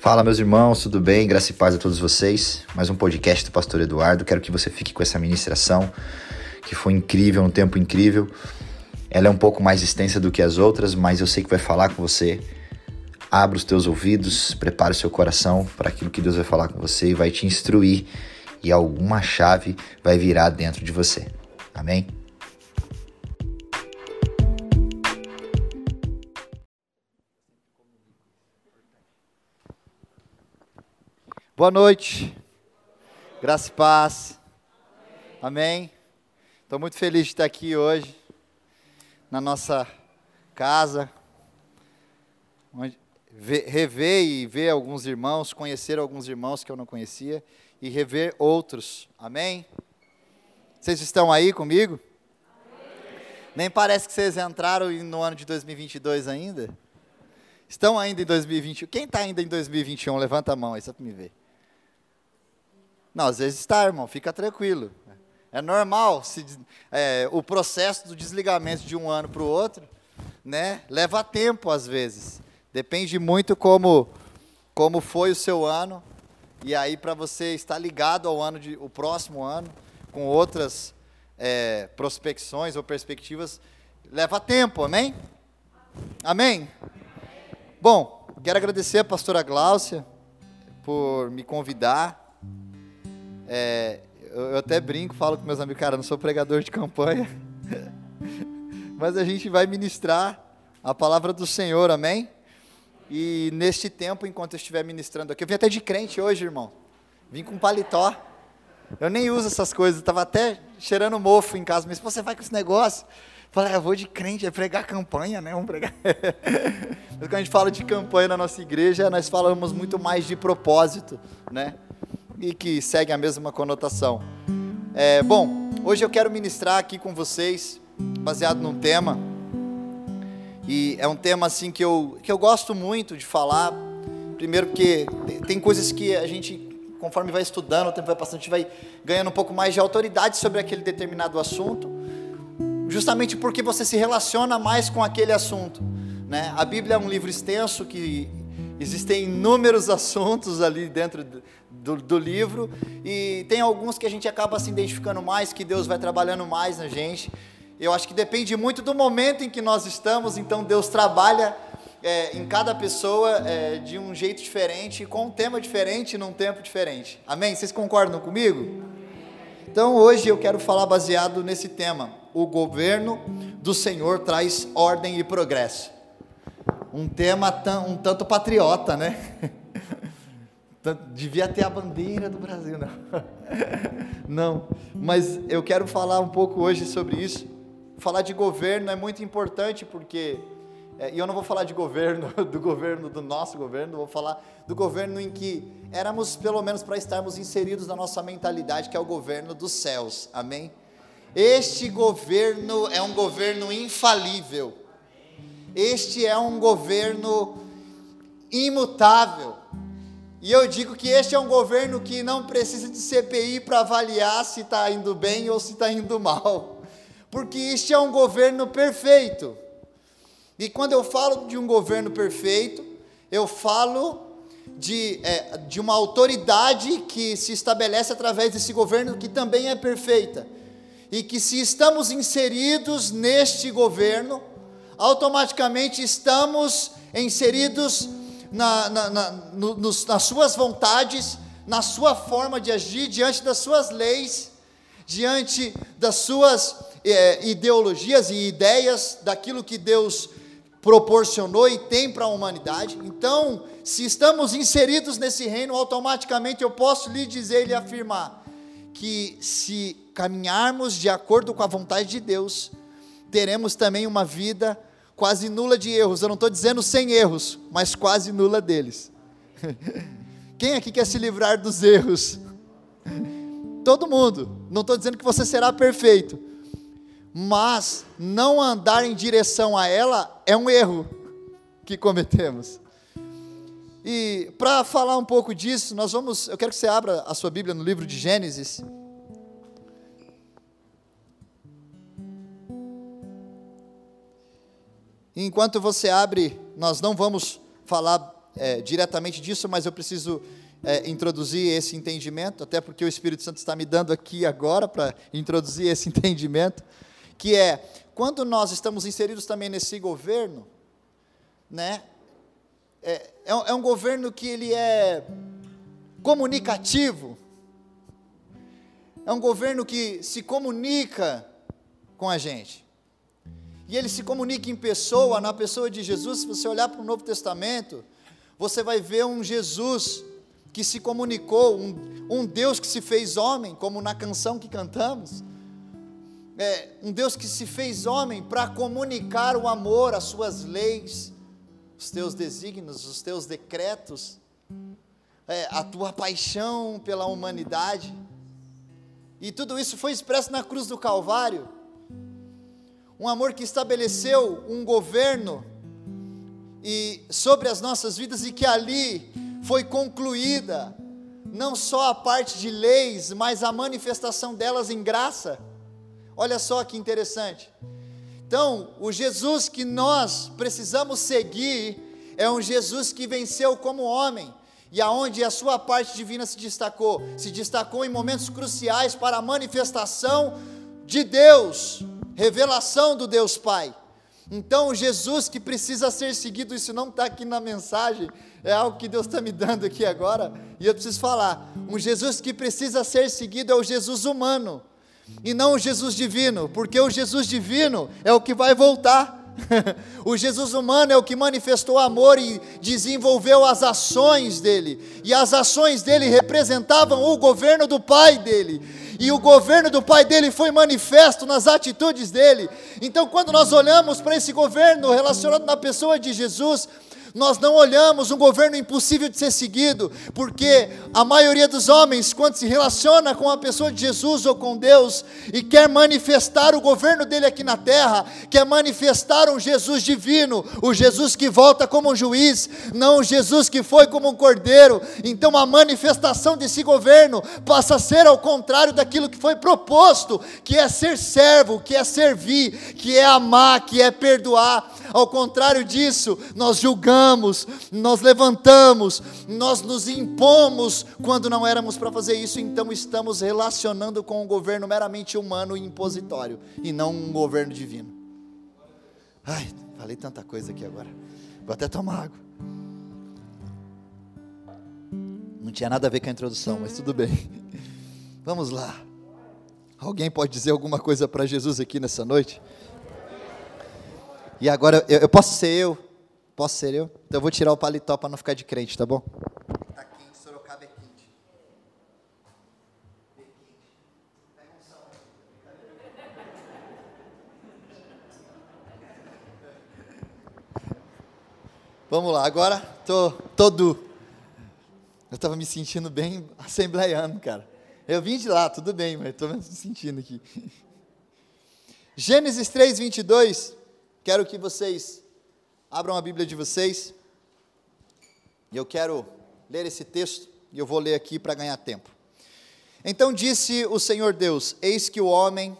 Fala, meus irmãos, tudo bem? Graça e paz a todos vocês. Mais um podcast do Pastor Eduardo. Quero que você fique com essa ministração, que foi incrível, um tempo incrível. Ela é um pouco mais extensa do que as outras, mas eu sei que vai falar com você. Abra os teus ouvidos, prepare o seu coração para aquilo que Deus vai falar com você e vai te instruir, e alguma chave vai virar dentro de você. Amém? Boa noite. Graça e paz. Amém. Estou muito feliz de estar aqui hoje na nossa casa, onde, rever e ver alguns irmãos, conhecer alguns irmãos que eu não conhecia e rever outros. Amém. Vocês estão aí comigo? Nem parece que vocês entraram no ano de 2022 ainda. Estão ainda em 2021? Quem está ainda em 2021? Levanta a mão aí só para me ver. Não, às vezes está, irmão, fica tranquilo. É normal se, é, o processo do desligamento de um ano para o outro, né? Leva tempo às vezes. Depende muito como como foi o seu ano e aí para você estar ligado ao ano de o próximo ano com outras é, prospecções ou perspectivas leva tempo, amém? Amém. Bom, quero agradecer a pastora Gláucia por me convidar é, eu até brinco, falo com meus amigos, cara, não sou pregador de campanha, mas a gente vai ministrar a palavra do Senhor, amém? E neste tempo, enquanto eu estiver ministrando aqui, eu vim até de crente hoje, irmão. Vim com paletó. Eu nem uso essas coisas, estava até cheirando mofo em casa, mas você vai com esse negócio. Falei, ah, eu vou de crente, é pregar campanha, né? Vamos pregar. mas quando a gente fala de campanha na nossa igreja, nós falamos muito mais de propósito, né? E que seguem a mesma conotação. É, bom, hoje eu quero ministrar aqui com vocês, baseado num tema, e é um tema assim que eu, que eu gosto muito de falar, primeiro porque tem coisas que a gente, conforme vai estudando, o tempo vai passando, a gente vai ganhando um pouco mais de autoridade sobre aquele determinado assunto, justamente porque você se relaciona mais com aquele assunto. Né? A Bíblia é um livro extenso que existem inúmeros assuntos ali dentro do, do, livro, e tem alguns que a gente acaba se identificando mais, que Deus vai trabalhando mais na gente. Eu acho que depende muito do momento em que nós estamos, então Deus trabalha é, em cada pessoa é, de um jeito diferente, com um tema diferente, num tempo diferente. Amém? Vocês concordam comigo? Então hoje eu quero falar baseado nesse tema: o governo do Senhor traz ordem e progresso. Um tema um tanto patriota, né? Devia ter a bandeira do Brasil, não. Não, mas eu quero falar um pouco hoje sobre isso. Falar de governo é muito importante porque, é, e eu não vou falar de governo, do governo do nosso governo, vou falar do governo em que éramos, pelo menos para estarmos inseridos na nossa mentalidade, que é o governo dos céus, amém? Este governo é um governo infalível, este é um governo imutável, e eu digo que este é um governo que não precisa de CPI para avaliar se está indo bem ou se está indo mal, porque este é um governo perfeito. E quando eu falo de um governo perfeito, eu falo de, é, de uma autoridade que se estabelece através desse governo que também é perfeita. E que se estamos inseridos neste governo, automaticamente estamos inseridos na, na, na no, nos, nas suas vontades, na sua forma de agir, diante das suas leis, diante das suas é, ideologias e ideias, daquilo que Deus proporcionou e tem para a humanidade. Então, se estamos inseridos nesse reino, automaticamente eu posso lhe dizer e afirmar que se caminharmos de acordo com a vontade de Deus, teremos também uma vida quase nula de erros. Eu não estou dizendo sem erros, mas quase nula deles. Quem aqui quer se livrar dos erros? Todo mundo. Não estou dizendo que você será perfeito, mas não andar em direção a ela é um erro que cometemos. E para falar um pouco disso, nós vamos, eu quero que você abra a sua Bíblia no livro de Gênesis. Enquanto você abre, nós não vamos falar é, diretamente disso, mas eu preciso é, introduzir esse entendimento, até porque o Espírito Santo está me dando aqui agora para introduzir esse entendimento, que é quando nós estamos inseridos também nesse governo, né? É, é, é um governo que ele é comunicativo, é um governo que se comunica com a gente. E ele se comunica em pessoa, na pessoa de Jesus. Se você olhar para o Novo Testamento, você vai ver um Jesus que se comunicou, um, um Deus que se fez homem, como na canção que cantamos. É, um Deus que se fez homem para comunicar o amor, as suas leis, os teus desígnios, os teus decretos, é, a tua paixão pela humanidade. E tudo isso foi expresso na cruz do Calvário. Um amor que estabeleceu um governo e sobre as nossas vidas e que ali foi concluída não só a parte de leis, mas a manifestação delas em graça. Olha só que interessante. Então, o Jesus que nós precisamos seguir é um Jesus que venceu como homem, e aonde a sua parte divina se destacou, se destacou em momentos cruciais para a manifestação de Deus, revelação do Deus Pai. Então, Jesus que precisa ser seguido, isso não está aqui na mensagem, é algo que Deus está me dando aqui agora, e eu preciso falar. Um Jesus que precisa ser seguido é o Jesus humano, e não o Jesus divino, porque o Jesus divino é o que vai voltar. o Jesus humano é o que manifestou amor e desenvolveu as ações dele, e as ações dele representavam o governo do Pai dele, e o governo do Pai dele foi manifesto nas atitudes dele. Então, quando nós olhamos para esse governo relacionado na pessoa de Jesus, nós não olhamos um governo impossível de ser seguido, porque a maioria dos homens, quando se relaciona com a pessoa de Jesus ou com Deus e quer manifestar o governo dele aqui na terra, quer manifestar um Jesus divino, o Jesus que volta como um juiz, não o Jesus que foi como um cordeiro. Então a manifestação desse governo passa a ser ao contrário daquilo que foi proposto, que é ser servo, que é servir, que é amar, que é perdoar. Ao contrário disso, nós julgamos, nós levantamos, nós nos impomos quando não éramos para fazer isso, então estamos relacionando com um governo meramente humano e impositório, e não um governo divino. Ai, falei tanta coisa aqui agora. Vou até tomar água. Não tinha nada a ver com a introdução, mas tudo bem. Vamos lá. Alguém pode dizer alguma coisa para Jesus aqui nessa noite? E agora, eu, eu, posso ser eu? Posso ser eu? Então eu vou tirar o paletó para não ficar de crente, tá bom? Tá quente, Sorocaba é quente. Vamos lá, agora tô todo. Eu estava me sentindo bem assembleiano, cara. Eu vim de lá, tudo bem, mas estou me sentindo aqui. Gênesis 3, 22 Quero que vocês abram a Bíblia de vocês. E eu quero ler esse texto, e eu vou ler aqui para ganhar tempo. Então disse o Senhor Deus: Eis que o homem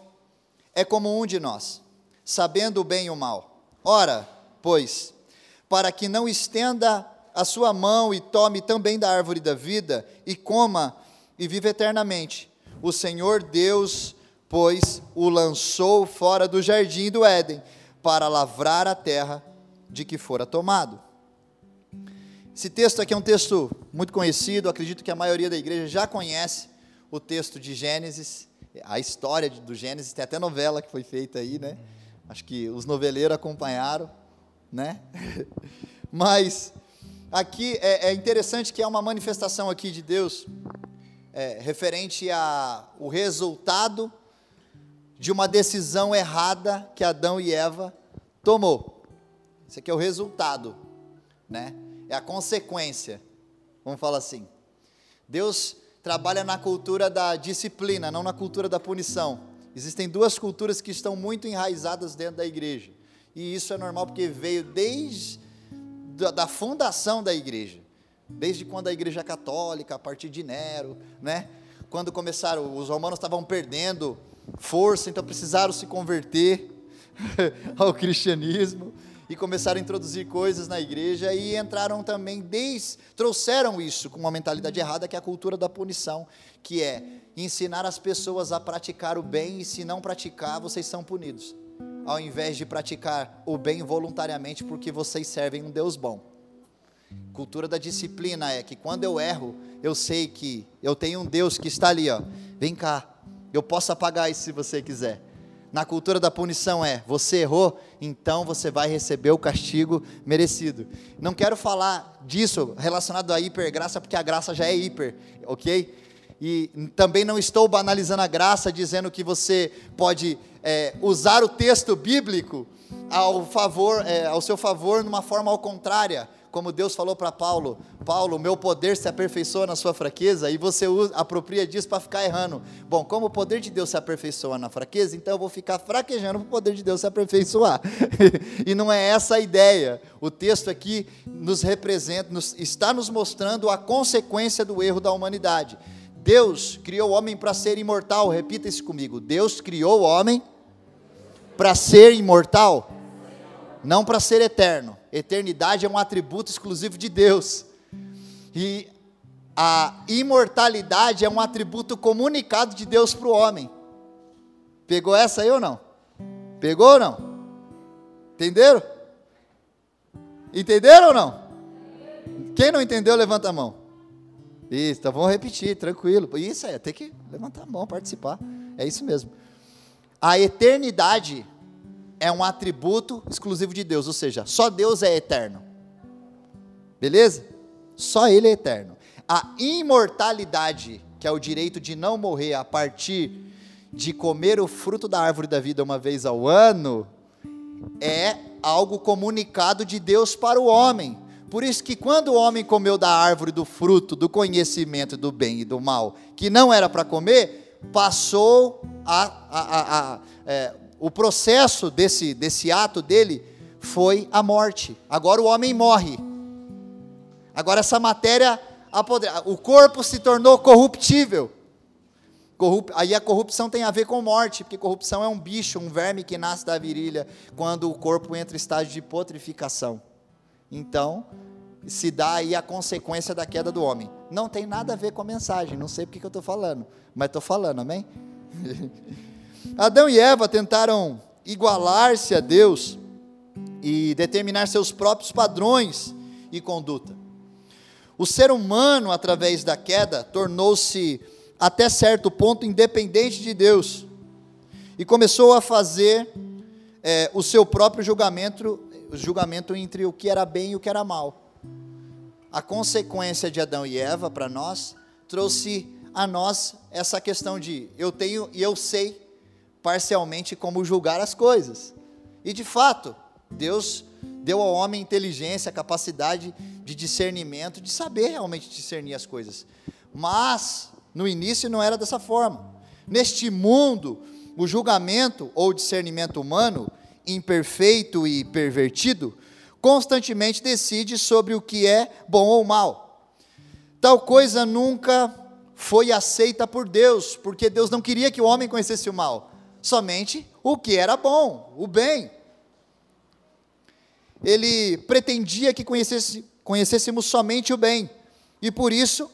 é como um de nós, sabendo o bem e o mal. Ora, pois, para que não estenda a sua mão e tome também da árvore da vida, e coma e viva eternamente. O Senhor Deus, pois, o lançou fora do jardim do Éden para lavrar a terra de que fora tomado. Esse texto aqui é um texto muito conhecido, acredito que a maioria da igreja já conhece o texto de Gênesis, a história do Gênesis, tem até novela que foi feita aí, né? Acho que os noveleiros acompanharam, né? Mas aqui é, é, interessante que é uma manifestação aqui de Deus é, referente ao resultado de uma decisão errada que Adão e Eva tomou. Esse aqui é o resultado, né? É a consequência. Vamos falar assim. Deus trabalha na cultura da disciplina, não na cultura da punição. Existem duas culturas que estão muito enraizadas dentro da igreja. E isso é normal porque veio desde da fundação da igreja. Desde quando a igreja católica, a partir de Nero, né? Quando começaram, os romanos estavam perdendo força, então precisaram se converter ao cristianismo. E começaram a introduzir coisas na igreja e entraram também, desde, trouxeram isso com uma mentalidade errada, que é a cultura da punição, que é ensinar as pessoas a praticar o bem e se não praticar, vocês são punidos, ao invés de praticar o bem voluntariamente porque vocês servem um Deus bom. Cultura da disciplina é que quando eu erro, eu sei que eu tenho um Deus que está ali, ó. Vem cá, eu posso apagar isso se você quiser. Na cultura da punição é: você errou, então você vai receber o castigo merecido. Não quero falar disso relacionado à hipergraça, porque a graça já é hiper, ok? E também não estou banalizando a graça, dizendo que você pode é, usar o texto bíblico ao favor, é, ao seu favor, numa forma ao contrária como Deus falou para Paulo: Paulo, meu poder se aperfeiçoa na sua fraqueza, e você usa, apropria disso para ficar errando. Bom, como o poder de Deus se aperfeiçoa na fraqueza, então eu vou ficar fraquejando para o poder de Deus se aperfeiçoar. e não é essa a ideia. O texto aqui nos representa, nos, está nos mostrando a consequência do erro da humanidade. Deus criou o homem para ser imortal, repita isso comigo. Deus criou o homem para ser imortal, não para ser eterno. Eternidade é um atributo exclusivo de Deus. E a imortalidade é um atributo comunicado de Deus para o homem. Pegou essa aí ou não? Pegou ou não? Entenderam? Entenderam ou não? Quem não entendeu, levanta a mão. Isso, então vamos repetir, tranquilo. Isso é, tem que levantar a mão, participar. É isso mesmo. A eternidade é um atributo exclusivo de Deus, ou seja, só Deus é eterno. Beleza? Só Ele é eterno. A imortalidade, que é o direito de não morrer a partir de comer o fruto da árvore da vida uma vez ao ano, é algo comunicado de Deus para o homem. Por isso que quando o homem comeu da árvore do fruto do conhecimento do bem e do mal, que não era para comer, passou a, a, a, a é, o processo desse, desse ato dele foi a morte. Agora o homem morre. Agora essa matéria, o corpo se tornou corruptível. Corrup... Aí a corrupção tem a ver com morte, porque corrupção é um bicho, um verme que nasce da virilha quando o corpo entra em estágio de putrificação. Então, se dá aí a consequência da queda do homem. Não tem nada a ver com a mensagem, não sei porque que eu estou falando, mas estou falando, amém? Adão e Eva tentaram igualar-se a Deus e determinar seus próprios padrões e conduta. O ser humano, através da queda, tornou-se até certo ponto independente de Deus e começou a fazer é, o seu próprio julgamento, julgamento entre o que era bem e o que era mal. A consequência de Adão e Eva para nós trouxe a nós essa questão de eu tenho e eu sei parcialmente como julgar as coisas. E de fato, Deus deu ao homem inteligência, capacidade de discernimento, de saber realmente discernir as coisas. Mas no início não era dessa forma. Neste mundo, o julgamento ou discernimento humano, imperfeito e pervertido, constantemente decide sobre o que é bom ou mal. Tal coisa nunca foi aceita por Deus, porque Deus não queria que o homem conhecesse o mal somente o que era bom, o bem. Ele pretendia que conhecesse, conhecêssemos somente o bem, e por isso,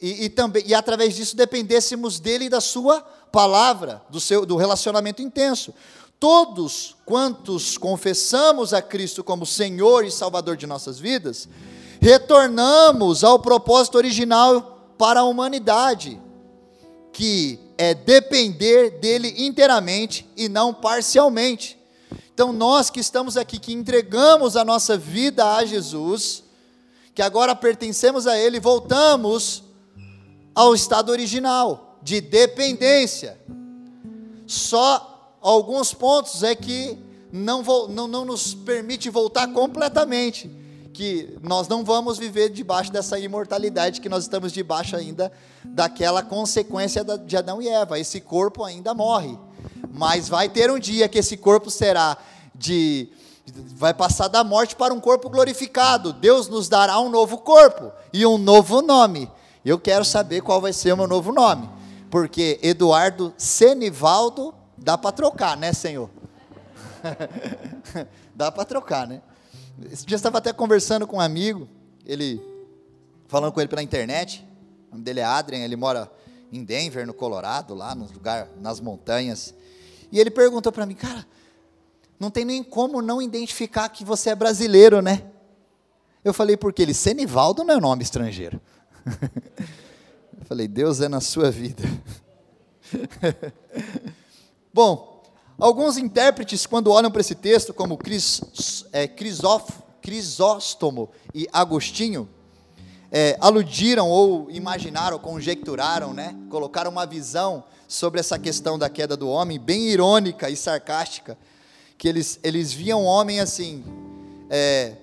e, e, também, e através disso dependêssemos dele e da sua palavra, do, seu, do relacionamento intenso. Todos quantos confessamos a Cristo como Senhor e Salvador de nossas vidas, retornamos ao propósito original para a humanidade, que é depender dele inteiramente e não parcialmente. Então, nós que estamos aqui, que entregamos a nossa vida a Jesus, que agora pertencemos a Ele, voltamos ao estado original, de dependência. Só alguns pontos é que não, não, não nos permite voltar completamente que nós não vamos viver debaixo dessa imortalidade que nós estamos debaixo ainda daquela consequência de Adão e Eva. Esse corpo ainda morre, mas vai ter um dia que esse corpo será de vai passar da morte para um corpo glorificado. Deus nos dará um novo corpo e um novo nome. Eu quero saber qual vai ser o meu novo nome, porque Eduardo Senivaldo dá para trocar, né, Senhor? Dá para trocar, né? Esse dia eu estava até conversando com um amigo, ele falando com ele pela internet. O nome dele é Adrian, ele mora em Denver, no Colorado, lá no lugar, nas montanhas. E ele perguntou para mim, cara, não tem nem como não identificar que você é brasileiro, né? Eu falei, porque ele, Senivaldo não é nome estrangeiro. Eu falei, Deus é na sua vida. Bom, alguns intérpretes, quando olham para esse texto, como Cris, é, Crisof, Crisóstomo e Agostinho, é, aludiram ou imaginaram, conjecturaram, né? colocaram uma visão sobre essa questão da queda do homem, bem irônica e sarcástica, que eles, eles viam o homem assim, é,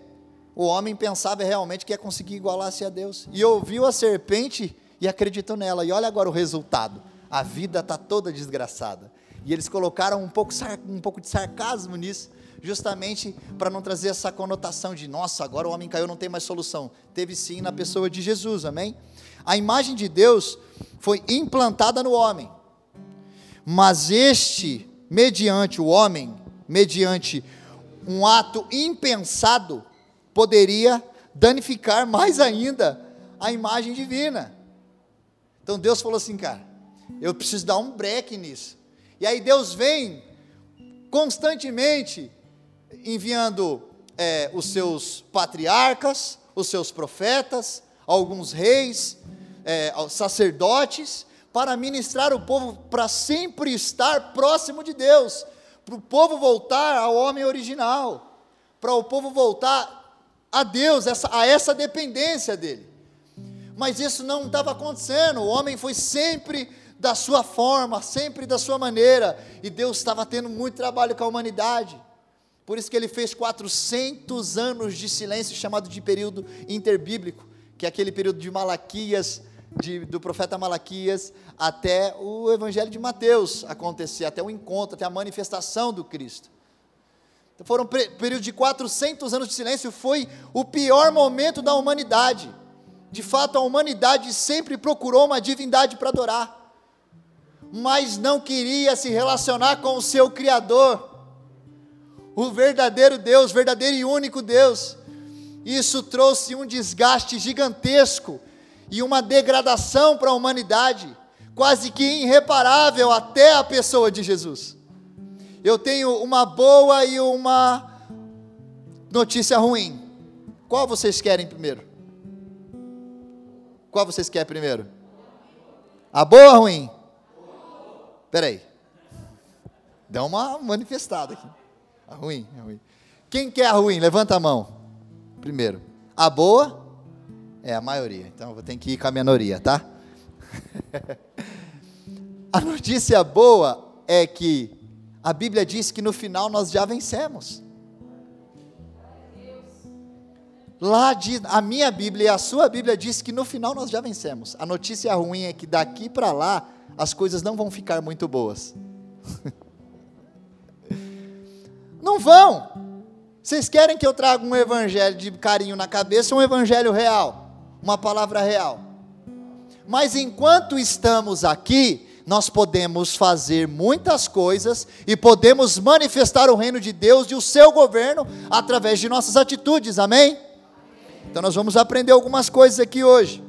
o homem pensava realmente que ia conseguir igualar-se a Deus, e ouviu a serpente e acreditou nela, e olha agora o resultado, a vida está toda desgraçada, e eles colocaram um pouco, um pouco de sarcasmo nisso, justamente para não trazer essa conotação de, nossa, agora o homem caiu, não tem mais solução. Teve sim na pessoa de Jesus, amém? A imagem de Deus foi implantada no homem, mas este, mediante o homem, mediante um ato impensado, poderia danificar mais ainda a imagem divina. Então Deus falou assim, cara, eu preciso dar um break nisso. E aí Deus vem constantemente enviando é, os seus patriarcas, os seus profetas, alguns reis, é, sacerdotes, para ministrar o povo para sempre estar próximo de Deus, para o povo voltar ao homem original, para o povo voltar a Deus, essa, a essa dependência dele. Mas isso não estava acontecendo, o homem foi sempre da sua forma, sempre da sua maneira, e Deus estava tendo muito trabalho com a humanidade. Por isso que ele fez 400 anos de silêncio, chamado de período interbíblico, que é aquele período de Malaquias, de, do profeta Malaquias, até o evangelho de Mateus acontecer, até o encontro, até a manifestação do Cristo. Então foram períodos de 400 anos de silêncio, foi o pior momento da humanidade. De fato, a humanidade sempre procurou uma divindade para adorar, mas não queria se relacionar com o seu Criador o verdadeiro Deus, verdadeiro e único Deus. Isso trouxe um desgaste gigantesco e uma degradação para a humanidade, quase que irreparável até a pessoa de Jesus. Eu tenho uma boa e uma notícia ruim. Qual vocês querem primeiro? Qual vocês querem primeiro? A boa ou ruim? Peraí. Dá uma manifestada aqui. A ruim, a ruim. Quem quer a ruim? Levanta a mão. Primeiro. A boa é a maioria. Então eu vou ter que ir com a minoria, tá? a notícia boa é que a Bíblia diz que no final nós já vencemos. Lá a minha Bíblia e a sua Bíblia diz que no final nós já vencemos. A notícia ruim é que daqui para lá as coisas não vão ficar muito boas. Não vão. Vocês querem que eu traga um evangelho de carinho na cabeça, um evangelho real, uma palavra real. Mas enquanto estamos aqui, nós podemos fazer muitas coisas e podemos manifestar o reino de Deus e o seu governo através de nossas atitudes, amém? Então nós vamos aprender algumas coisas aqui hoje.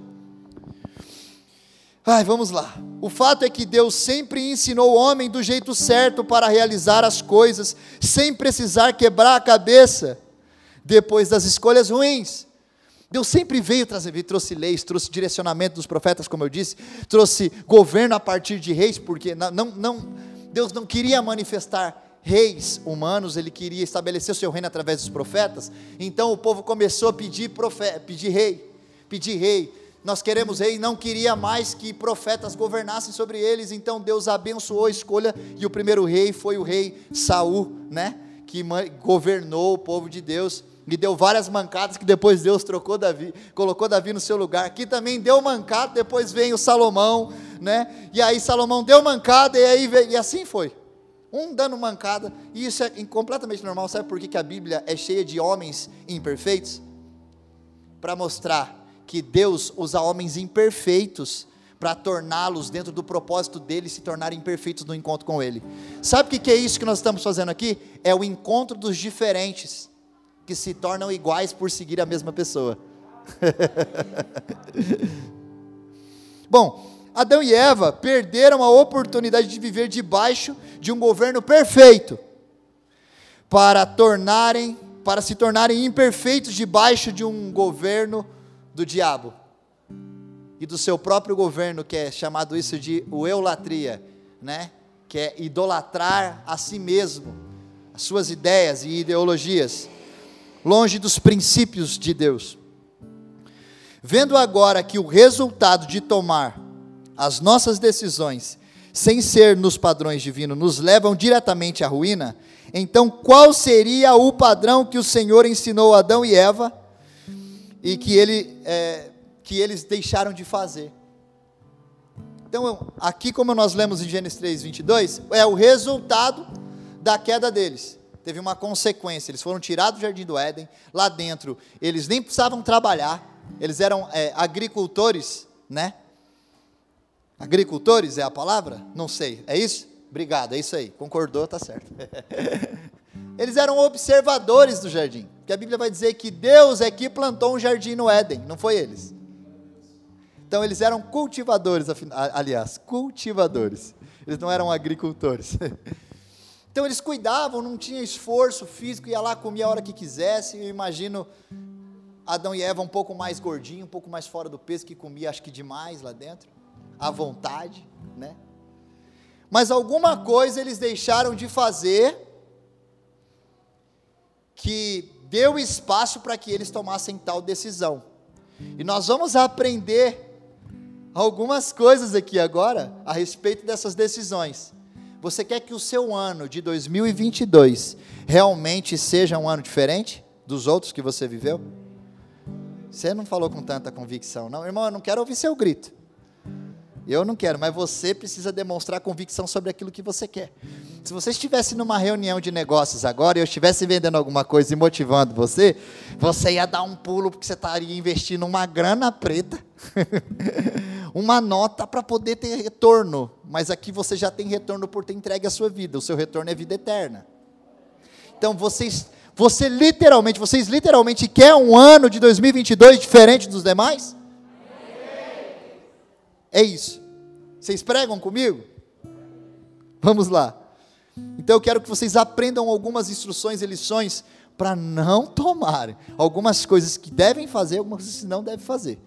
Ai, vamos lá. O fato é que Deus sempre ensinou o homem do jeito certo para realizar as coisas, sem precisar quebrar a cabeça depois das escolhas ruins. Deus sempre veio trazer, trouxe leis, trouxe direcionamento dos profetas, como eu disse, trouxe governo a partir de reis, porque não, não, Deus não queria manifestar reis humanos, ele queria estabelecer o seu reino através dos profetas. Então o povo começou a pedir, profeta, pedir rei, pedir rei nós queremos rei, não queria mais que profetas governassem sobre eles, então Deus abençoou a escolha e o primeiro rei foi o rei Saul, né? Que governou o povo de Deus e deu várias mancadas que depois Deus trocou Davi, colocou Davi no seu lugar. Aqui também deu mancada, depois vem o Salomão, né? E aí Salomão deu mancada e aí veio, e assim foi. Um dando mancada, e isso é completamente normal. Sabe por que, que a Bíblia é cheia de homens imperfeitos? Para mostrar que Deus usa homens imperfeitos para torná-los dentro do propósito dele se tornarem perfeitos no encontro com ele. Sabe o que, que é isso que nós estamos fazendo aqui? É o encontro dos diferentes que se tornam iguais por seguir a mesma pessoa. Bom, Adão e Eva perderam a oportunidade de viver debaixo de um governo perfeito para tornarem, para se tornarem imperfeitos debaixo de um governo do diabo e do seu próprio governo, que é chamado isso de eulatria, né? Que é idolatrar a si mesmo, as suas ideias e ideologias, longe dos princípios de Deus. Vendo agora que o resultado de tomar as nossas decisões sem ser nos padrões divinos nos levam diretamente à ruína, então qual seria o padrão que o Senhor ensinou a Adão e Eva e que ele é, que eles deixaram de fazer. Então, aqui, como nós lemos em Gênesis 3, 22, é o resultado da queda deles. Teve uma consequência, eles foram tirados do jardim do Éden, lá dentro, eles nem precisavam trabalhar, eles eram é, agricultores, né? Agricultores é a palavra? Não sei, é isso? Obrigado, é isso aí, concordou, tá certo. eles eram observadores do jardim, porque a Bíblia vai dizer que Deus é que plantou um jardim no Éden, não foi eles. Então eles eram cultivadores, aliás, cultivadores. Eles não eram agricultores. Então eles cuidavam, não tinha esforço físico, ia lá, comia a hora que quisesse. Eu imagino Adão e Eva um pouco mais gordinho, um pouco mais fora do peso, que comia acho que demais lá dentro, à vontade, né? Mas alguma coisa eles deixaram de fazer que deu espaço para que eles tomassem tal decisão. E nós vamos aprender algumas coisas aqui agora a respeito dessas decisões. Você quer que o seu ano de 2022 realmente seja um ano diferente dos outros que você viveu? Você não falou com tanta convicção, não, irmão. Eu não quero ouvir seu grito. Eu não quero, mas você precisa demonstrar convicção sobre aquilo que você quer. Se você estivesse numa reunião de negócios agora e eu estivesse vendendo alguma coisa e motivando você, você ia dar um pulo porque você estaria investindo uma grana preta, uma nota para poder ter retorno. Mas aqui você já tem retorno por ter entregue a sua vida. O seu retorno é vida eterna. Então vocês, você literalmente, vocês literalmente quer um ano de 2022 diferente dos demais? É isso. Vocês pregam comigo? Vamos lá. Então eu quero que vocês aprendam algumas instruções e lições para não tomar algumas coisas que devem fazer, algumas coisas que não devem fazer.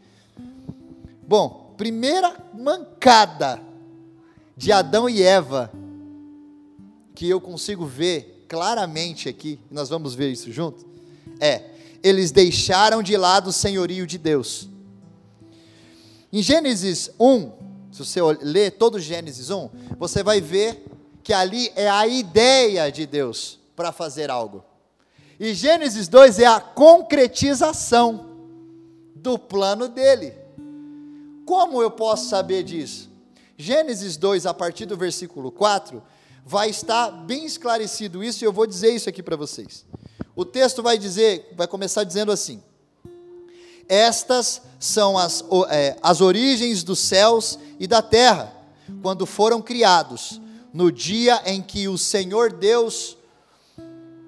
Bom, primeira mancada de Adão e Eva que eu consigo ver claramente aqui, nós vamos ver isso junto, é eles deixaram de lado o senhorio de Deus. Em Gênesis 1, se você ler todo Gênesis 1, você vai ver que ali é a ideia de Deus para fazer algo. E Gênesis 2 é a concretização do plano dele. Como eu posso saber disso? Gênesis 2, a partir do versículo 4, vai estar bem esclarecido isso e eu vou dizer isso aqui para vocês. O texto vai dizer, vai começar dizendo assim: estas são as, é, as origens dos céus e da terra, quando foram criados, no dia em que o Senhor Deus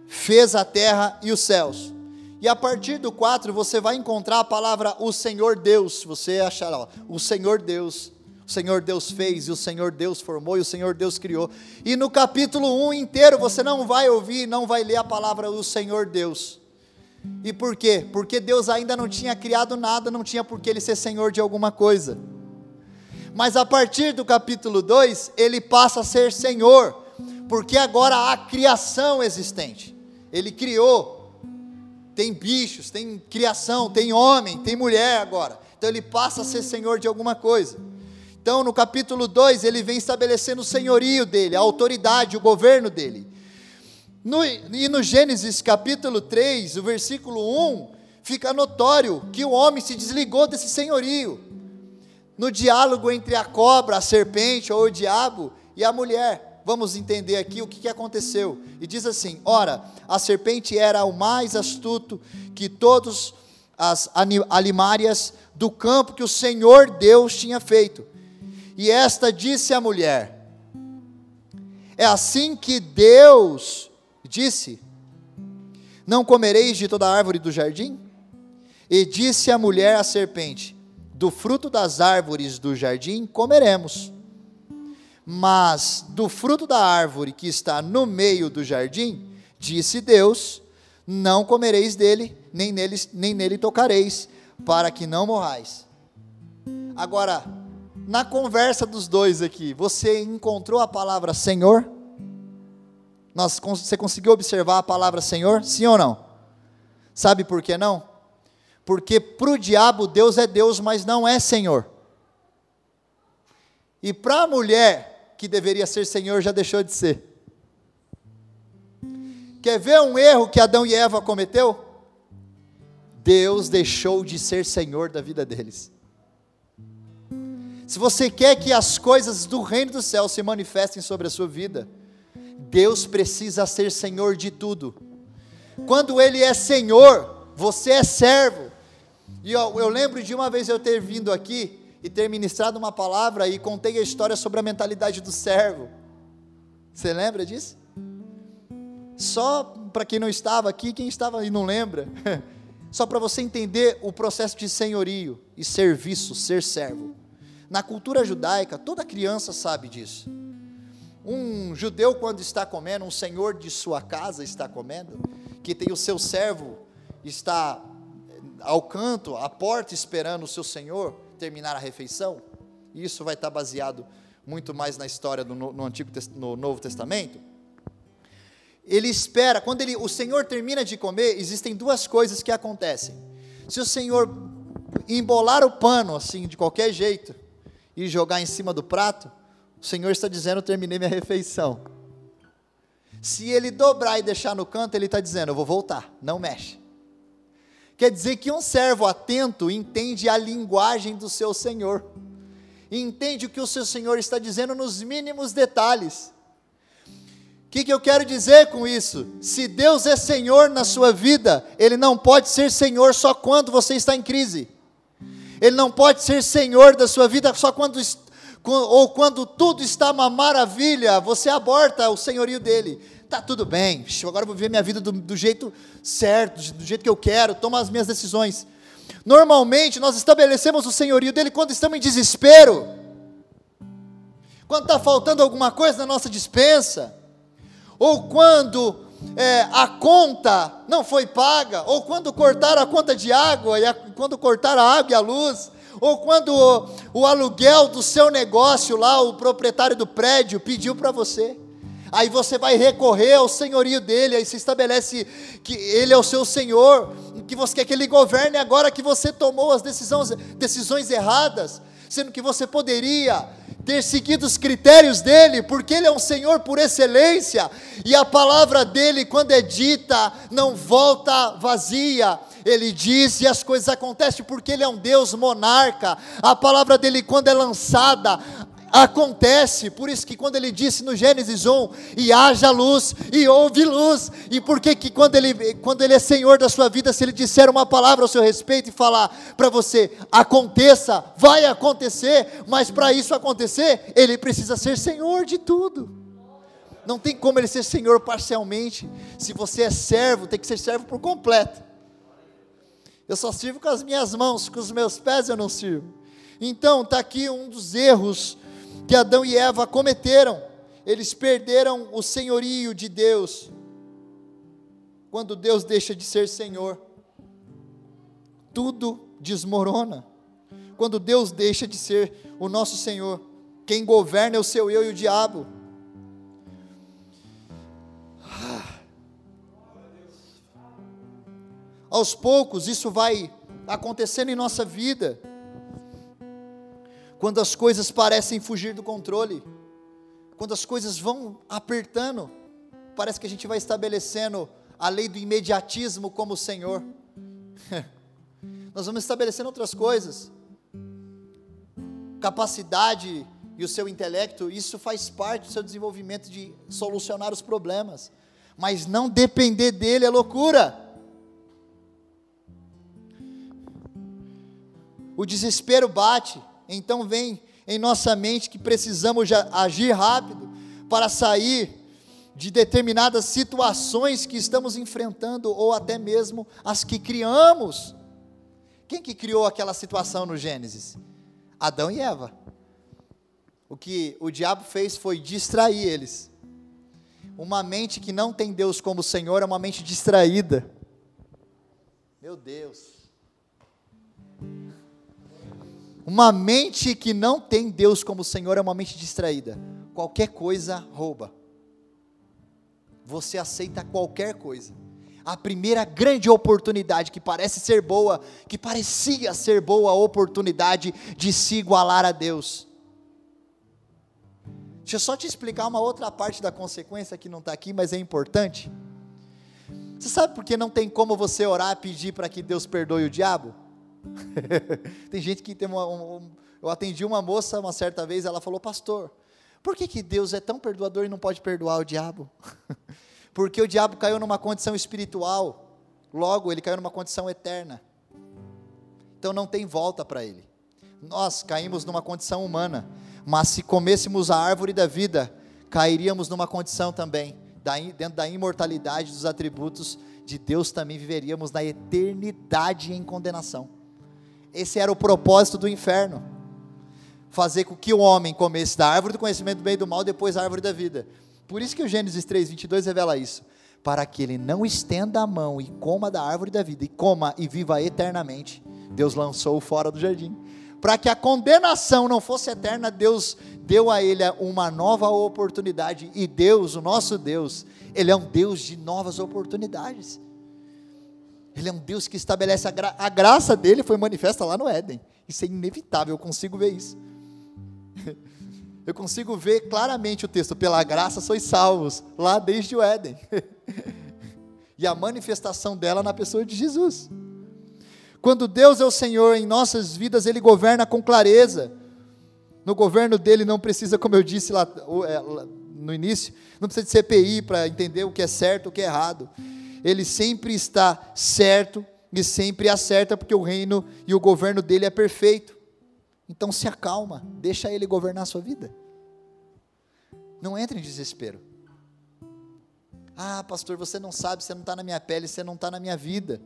fez a terra e os céus. E a partir do 4 você vai encontrar a palavra o Senhor Deus, você achará, ó, o Senhor Deus, o Senhor Deus fez, e o Senhor Deus formou, e o Senhor Deus criou. E no capítulo 1 inteiro você não vai ouvir, não vai ler a palavra o Senhor Deus. E por quê? Porque Deus ainda não tinha criado nada, não tinha por que ele ser senhor de alguma coisa. Mas a partir do capítulo 2, ele passa a ser senhor, porque agora há criação existente. Ele criou, tem bichos, tem criação, tem homem, tem mulher agora. Então ele passa a ser senhor de alguma coisa. Então no capítulo 2, ele vem estabelecendo o senhorio dele, a autoridade, o governo dele. No, e no Gênesis capítulo 3, o versículo 1, fica notório que o homem se desligou desse senhorio. No diálogo entre a cobra, a serpente ou o diabo e a mulher. Vamos entender aqui o que, que aconteceu. E diz assim: Ora, a serpente era o mais astuto que todos as alimárias do campo que o Senhor Deus tinha feito. E esta disse à mulher: É assim que Deus disse: Não comereis de toda árvore do jardim? E disse a mulher à serpente: Do fruto das árvores do jardim comeremos. Mas do fruto da árvore que está no meio do jardim, disse Deus: Não comereis dele, nem nele, nem nele tocareis, para que não morrais. Agora, na conversa dos dois aqui, você encontrou a palavra Senhor? Nós, você conseguiu observar a palavra Senhor? Sim ou não? Sabe por que não? Porque para o diabo Deus é Deus, mas não é Senhor. E para a mulher que deveria ser Senhor já deixou de ser. Quer ver um erro que Adão e Eva cometeu? Deus deixou de ser Senhor da vida deles. Se você quer que as coisas do reino do céu se manifestem sobre a sua vida, Deus precisa ser Senhor de tudo. Quando Ele é Senhor, você é servo. E eu, lembro de uma vez eu ter vindo aqui e ter ministrado uma palavra e contei a história sobre a mentalidade do servo. Você lembra disso? Só para quem não estava aqui, quem estava e não lembra, só para você entender o processo de senhorio e serviço, ser servo. Na cultura judaica, toda criança sabe disso. Um judeu, quando está comendo, um senhor de sua casa está comendo, que tem o seu servo, está ao canto, à porta, esperando o seu senhor terminar a refeição. Isso vai estar baseado muito mais na história do, no, Antigo no Novo Testamento. Ele espera, quando ele, o Senhor termina de comer, existem duas coisas que acontecem. Se o Senhor embolar o pano assim, de qualquer jeito, e jogar em cima do prato, o Senhor está dizendo: terminei minha refeição. Se ele dobrar e deixar no canto, ele está dizendo: eu vou voltar, não mexe. Quer dizer que um servo atento entende a linguagem do seu Senhor, entende o que o seu Senhor está dizendo nos mínimos detalhes. O que, que eu quero dizer com isso? Se Deus é Senhor na sua vida, Ele não pode ser Senhor só quando você está em crise. Ele não pode ser senhor da sua vida só quando ou quando tudo está uma maravilha, você aborta o senhorio dele. Tá tudo bem, agora eu vou viver minha vida do, do jeito certo, do jeito que eu quero, tomar as minhas decisões. Normalmente nós estabelecemos o senhorio dele quando estamos em desespero, quando está faltando alguma coisa na nossa dispensa, ou quando é, a conta não foi paga, ou quando cortaram a conta de água, e a, quando cortaram a água e a luz, ou quando o, o aluguel do seu negócio lá, o proprietário do prédio pediu para você. Aí você vai recorrer ao senhorio dele, aí se estabelece que ele é o seu senhor, que você quer que ele governe agora que você tomou as decisões, decisões erradas, sendo que você poderia ter seguido os critérios dele, porque ele é um Senhor por excelência, e a palavra dele, quando é dita, não volta vazia. Ele diz e as coisas acontecem porque ele é um Deus monarca. A palavra dele, quando é lançada, acontece. Por isso que quando ele disse no Gênesis 1, e haja luz, e houve luz. E por que que quando ele, quando ele é Senhor da sua vida, se ele disser uma palavra ao seu respeito e falar para você, aconteça, vai acontecer, mas para isso acontecer, ele precisa ser Senhor de tudo. Não tem como ele ser Senhor parcialmente. Se você é servo, tem que ser servo por completo. Eu só sirvo com as minhas mãos, com os meus pés eu não sirvo. Então, está aqui um dos erros que Adão e Eva cometeram. Eles perderam o senhorio de Deus. Quando Deus deixa de ser Senhor, tudo desmorona. Quando Deus deixa de ser o nosso Senhor, quem governa é o seu eu e o diabo. Aos poucos isso vai acontecendo em nossa vida quando as coisas parecem fugir do controle, quando as coisas vão apertando, parece que a gente vai estabelecendo a lei do imediatismo como Senhor. Nós vamos estabelecendo outras coisas. Capacidade e o seu intelecto, isso faz parte do seu desenvolvimento de solucionar os problemas. Mas não depender dele é loucura. O desespero bate, então vem em nossa mente que precisamos agir rápido para sair de determinadas situações que estamos enfrentando ou até mesmo as que criamos. Quem que criou aquela situação no Gênesis? Adão e Eva. O que o diabo fez foi distrair eles. Uma mente que não tem Deus como Senhor é uma mente distraída. Meu Deus. Uma mente que não tem Deus como Senhor é uma mente distraída. Qualquer coisa rouba. Você aceita qualquer coisa. A primeira grande oportunidade que parece ser boa, que parecia ser boa a oportunidade de se igualar a Deus. Deixa eu só te explicar uma outra parte da consequência que não está aqui, mas é importante. Você sabe por que não tem como você orar e pedir para que Deus perdoe o diabo? tem gente que tem uma. Um, eu atendi uma moça uma certa vez, ela falou, pastor, por que, que Deus é tão perdoador e não pode perdoar o diabo? Porque o diabo caiu numa condição espiritual, logo ele caiu numa condição eterna. Então não tem volta para ele. Nós caímos numa condição humana, mas se comêssemos a árvore da vida, cairíamos numa condição também, dentro da imortalidade dos atributos de Deus, também viveríamos na eternidade em condenação. Esse era o propósito do inferno. Fazer com que o homem comesse da árvore do conhecimento do bem e do mal, depois a árvore da vida. Por isso que o Gênesis 3, 22 revela isso. Para que ele não estenda a mão e coma da árvore da vida, e coma e viva eternamente, Deus lançou-o fora do jardim. Para que a condenação não fosse eterna, Deus deu a ele uma nova oportunidade. E Deus, o nosso Deus, Ele é um Deus de novas oportunidades. Ele é um Deus que estabelece a, gra a graça dele foi manifesta lá no Éden. Isso é inevitável, eu consigo ver isso. Eu consigo ver claramente o texto, pela graça sois salvos, lá desde o Éden. e a manifestação dela na pessoa de Jesus. Quando Deus é o Senhor em nossas vidas, Ele governa com clareza. No governo dele não precisa, como eu disse lá, é, no início, não precisa de CPI para entender o que é certo o que é errado ele sempre está certo e sempre acerta, porque o reino e o governo dele é perfeito. Então se acalma, deixa ele governar a sua vida. Não entre em desespero. Ah, pastor, você não sabe, você não está na minha pele, você não está na minha vida.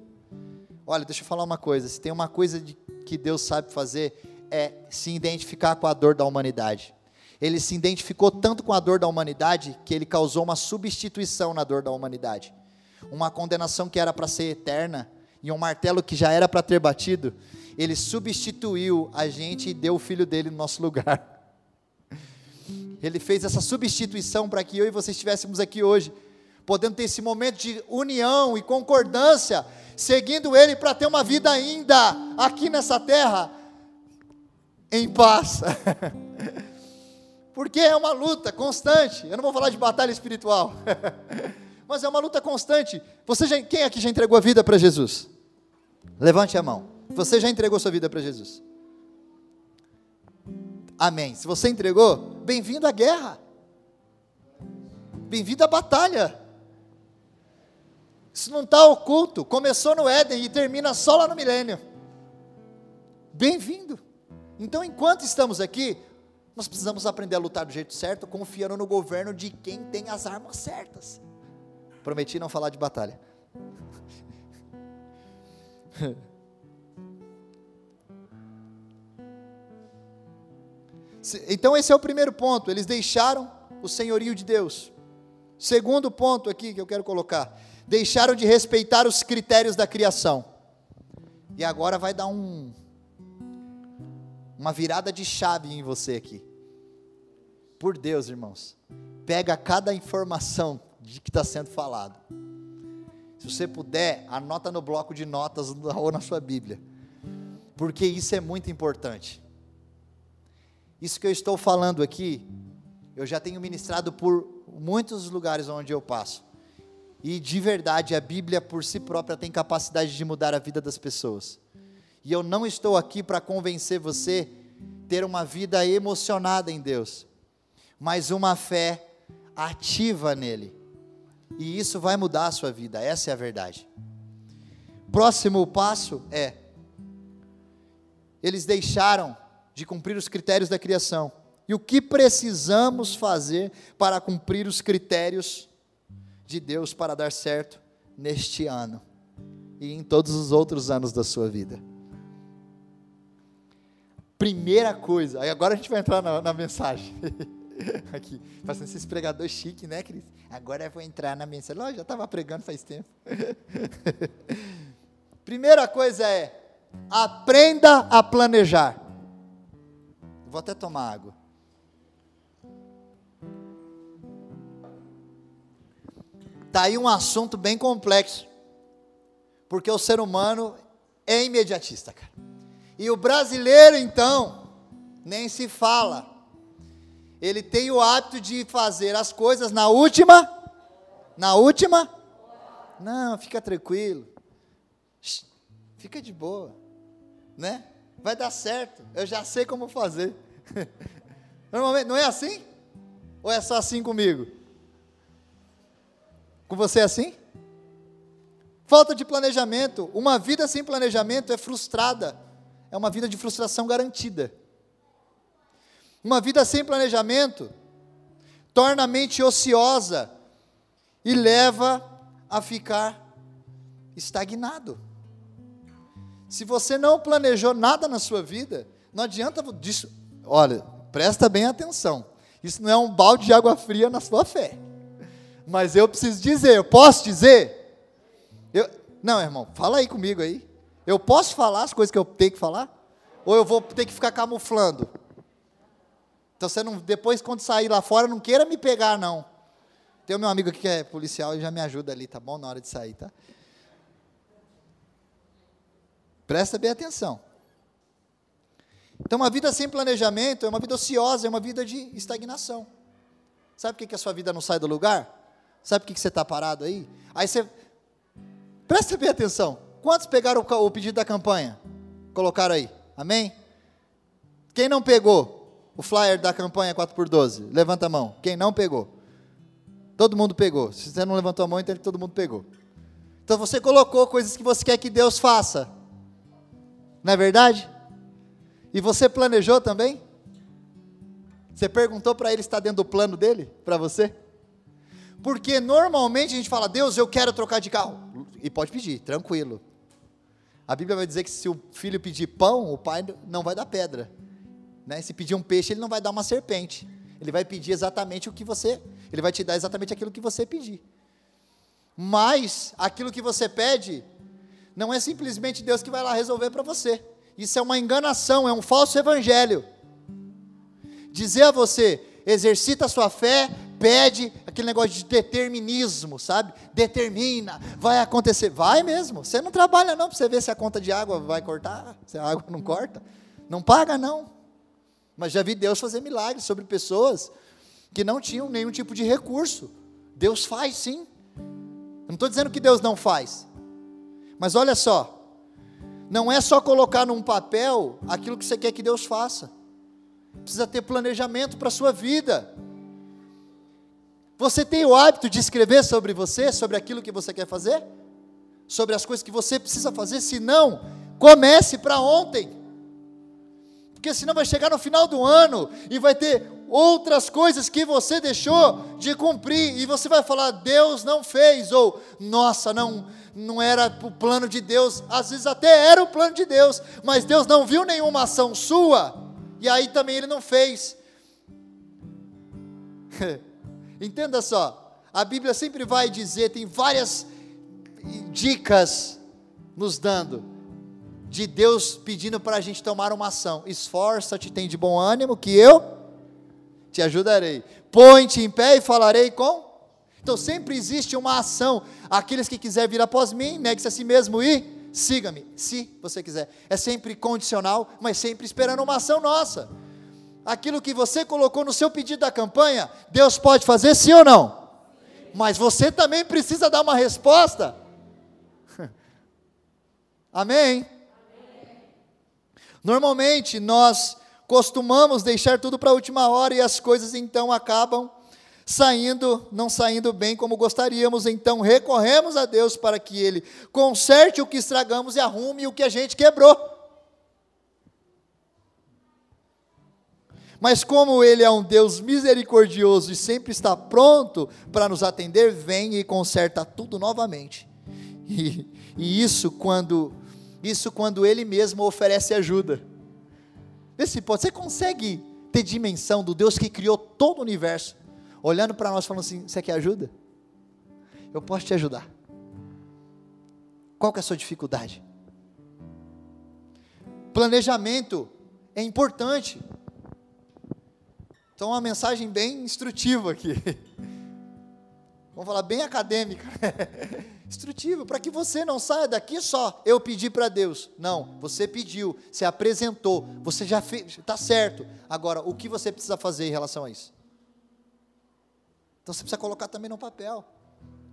Olha, deixa eu falar uma coisa: se tem uma coisa de, que Deus sabe fazer, é se identificar com a dor da humanidade. Ele se identificou tanto com a dor da humanidade que ele causou uma substituição na dor da humanidade uma condenação que era para ser eterna e um martelo que já era para ter batido, ele substituiu a gente e deu o filho dele no nosso lugar. Ele fez essa substituição para que eu e você estivéssemos aqui hoje, podendo ter esse momento de união e concordância, seguindo Ele para ter uma vida ainda aqui nessa terra em paz. Porque é uma luta constante. Eu não vou falar de batalha espiritual. mas é uma luta constante. Você já, quem aqui já entregou a vida para Jesus? Levante a mão. Você já entregou sua vida para Jesus? Amém. Se você entregou, bem-vindo à guerra. Bem-vindo à batalha. Isso não está oculto. Começou no Éden e termina só lá no milênio. Bem-vindo. Então, enquanto estamos aqui, nós precisamos aprender a lutar do jeito certo, confiando no governo de quem tem as armas certas. Prometi não falar de batalha. Então, esse é o primeiro ponto. Eles deixaram o senhorio de Deus. Segundo ponto aqui que eu quero colocar: deixaram de respeitar os critérios da criação. E agora vai dar um, uma virada de chave em você aqui. Por Deus, irmãos, pega cada informação de que está sendo falado. Se você puder, anota no bloco de notas ou na sua Bíblia, porque isso é muito importante. Isso que eu estou falando aqui, eu já tenho ministrado por muitos lugares onde eu passo. E de verdade, a Bíblia por si própria tem capacidade de mudar a vida das pessoas. E eu não estou aqui para convencer você ter uma vida emocionada em Deus, mas uma fé ativa nele. E isso vai mudar a sua vida, essa é a verdade. Próximo passo é: eles deixaram de cumprir os critérios da criação. E o que precisamos fazer para cumprir os critérios de Deus para dar certo neste ano e em todos os outros anos da sua vida? Primeira coisa, agora a gente vai entrar na, na mensagem. Aqui, fazendo esses pregadores chique, né, Cris? Agora eu vou entrar na mensagem. Lógico, já estava pregando faz tempo. Primeira coisa é, aprenda a planejar. Vou até tomar água. Está aí um assunto bem complexo. Porque o ser humano é imediatista, cara. E o brasileiro, então, nem se fala. Ele tem o hábito de fazer as coisas na última. Na última? Não, fica tranquilo. Fica de boa. Né? Vai dar certo. Eu já sei como fazer. Normalmente, não é assim? Ou é só assim comigo? Com você é assim? Falta de planejamento. Uma vida sem planejamento é frustrada. É uma vida de frustração garantida. Uma vida sem planejamento torna a mente ociosa e leva a ficar estagnado. Se você não planejou nada na sua vida, não adianta disso. Olha, presta bem atenção. Isso não é um balde de água fria na sua fé. Mas eu preciso dizer, eu posso dizer? Eu, não, irmão, fala aí comigo aí. Eu posso falar as coisas que eu tenho que falar? Ou eu vou ter que ficar camuflando? Então você não, depois quando sair lá fora, não queira me pegar, não. Tem o meu amigo aqui que é policial e já me ajuda ali, tá bom? Na hora de sair, tá? Presta bem atenção. Então, uma vida sem planejamento é uma vida ociosa, é uma vida de estagnação. Sabe por que, que a sua vida não sai do lugar? Sabe por que você está parado aí? Aí você. Presta bem atenção. Quantos pegaram o, o pedido da campanha? Colocaram aí. Amém? Quem não pegou o flyer da campanha 4x12? Levanta a mão. Quem não pegou? Todo mundo pegou. Se você não levantou a mão, então todo mundo pegou. Então você colocou coisas que você quer que Deus faça. Não é verdade? E você planejou também? Você perguntou para ele se está dentro do plano dele, para você? Porque normalmente a gente fala, Deus, eu quero trocar de carro. E pode pedir, tranquilo. A Bíblia vai dizer que se o filho pedir pão, o pai não vai dar pedra. Né? Se pedir um peixe, ele não vai dar uma serpente. Ele vai pedir exatamente o que você, ele vai te dar exatamente aquilo que você pedir. Mas aquilo que você pede não é simplesmente Deus que vai lá resolver para você. Isso é uma enganação, é um falso evangelho. Dizer a você, exercita a sua fé, pede aquele negócio de determinismo, sabe? Determina, vai acontecer. Vai mesmo. Você não trabalha não para você ver se a conta de água vai cortar, se a água não corta. Não paga não. Mas já vi Deus fazer milagres sobre pessoas que não tinham nenhum tipo de recurso. Deus faz sim. Eu não estou dizendo que Deus não faz. Mas olha só, não é só colocar num papel aquilo que você quer que Deus faça. Precisa ter planejamento para a sua vida. Você tem o hábito de escrever sobre você, sobre aquilo que você quer fazer? Sobre as coisas que você precisa fazer? Se não, comece para ontem. Porque senão vai chegar no final do ano e vai ter outras coisas que você deixou de cumprir e você vai falar: Deus não fez, ou nossa, não, não era o plano de Deus. Às vezes até era o plano de Deus, mas Deus não viu nenhuma ação sua e aí também Ele não fez. Entenda só, a Bíblia sempre vai dizer, tem várias dicas nos dando, de Deus pedindo para a gente tomar uma ação. Esforça-te, tem de bom ânimo, que eu te ajudarei. Põe-te em pé e falarei com. Então sempre existe uma ação. Aqueles que quiserem vir após mim, negue-se a si mesmo e siga-me, se você quiser. É sempre condicional, mas sempre esperando uma ação nossa aquilo que você colocou no seu pedido da campanha, Deus pode fazer sim ou não? Mas você também precisa dar uma resposta. Amém? Normalmente nós costumamos deixar tudo para a última hora e as coisas então acabam saindo, não saindo bem como gostaríamos, então recorremos a Deus para que Ele conserte o que estragamos e arrume o que a gente quebrou. Mas como Ele é um Deus misericordioso e sempre está pronto para nos atender, vem e conserta tudo novamente. E, e isso quando isso quando Ele mesmo oferece ajuda. Vê se pode. Você consegue ter dimensão do Deus que criou todo o universo, olhando para nós falando assim: Você quer ajuda? Eu posso te ajudar. Qual que é a sua dificuldade? Planejamento é importante. Então, uma mensagem bem instrutiva aqui. Vamos falar bem acadêmica. Instrutiva, para que você não saia daqui só, eu pedi para Deus. Não, você pediu, você apresentou, você já fez, está certo. Agora, o que você precisa fazer em relação a isso? Então você precisa colocar também no papel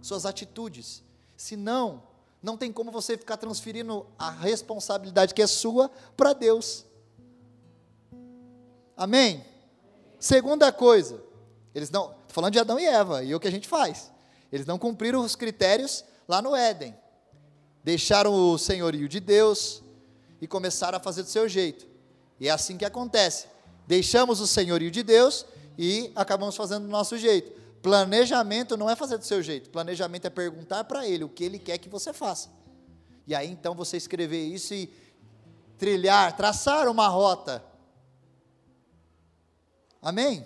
suas atitudes. Senão, não tem como você ficar transferindo a responsabilidade que é sua para Deus. Amém? Segunda coisa, eles não, estou falando de Adão e Eva, e é o que a gente faz. Eles não cumpriram os critérios lá no Éden. Deixaram o senhorio de Deus e começaram a fazer do seu jeito. E é assim que acontece. Deixamos o senhorio de Deus e acabamos fazendo do nosso jeito. Planejamento não é fazer do seu jeito. Planejamento é perguntar para ele o que ele quer que você faça. E aí então você escrever isso e trilhar, traçar uma rota. Amém?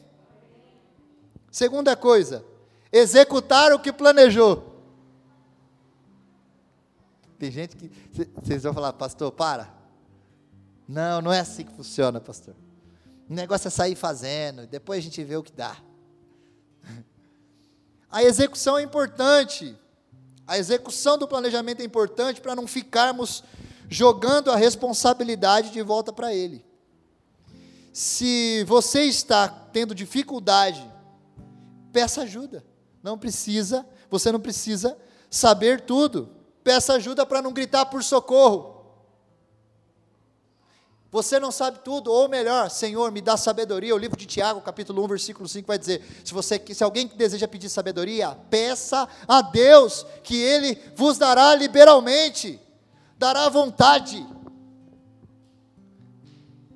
Segunda coisa, executar o que planejou. Tem gente que vocês vão falar, pastor, para. Não, não é assim que funciona, pastor. O negócio é sair fazendo, depois a gente vê o que dá. A execução é importante. A execução do planejamento é importante para não ficarmos jogando a responsabilidade de volta para ele. Se você está tendo dificuldade, peça ajuda. Não precisa, você não precisa saber tudo. Peça ajuda para não gritar por socorro. Você não sabe tudo, ou melhor, Senhor, me dá sabedoria. O livro de Tiago, capítulo 1, versículo 5 vai dizer: se você se alguém deseja pedir sabedoria, peça a Deus, que ele vos dará liberalmente, dará vontade.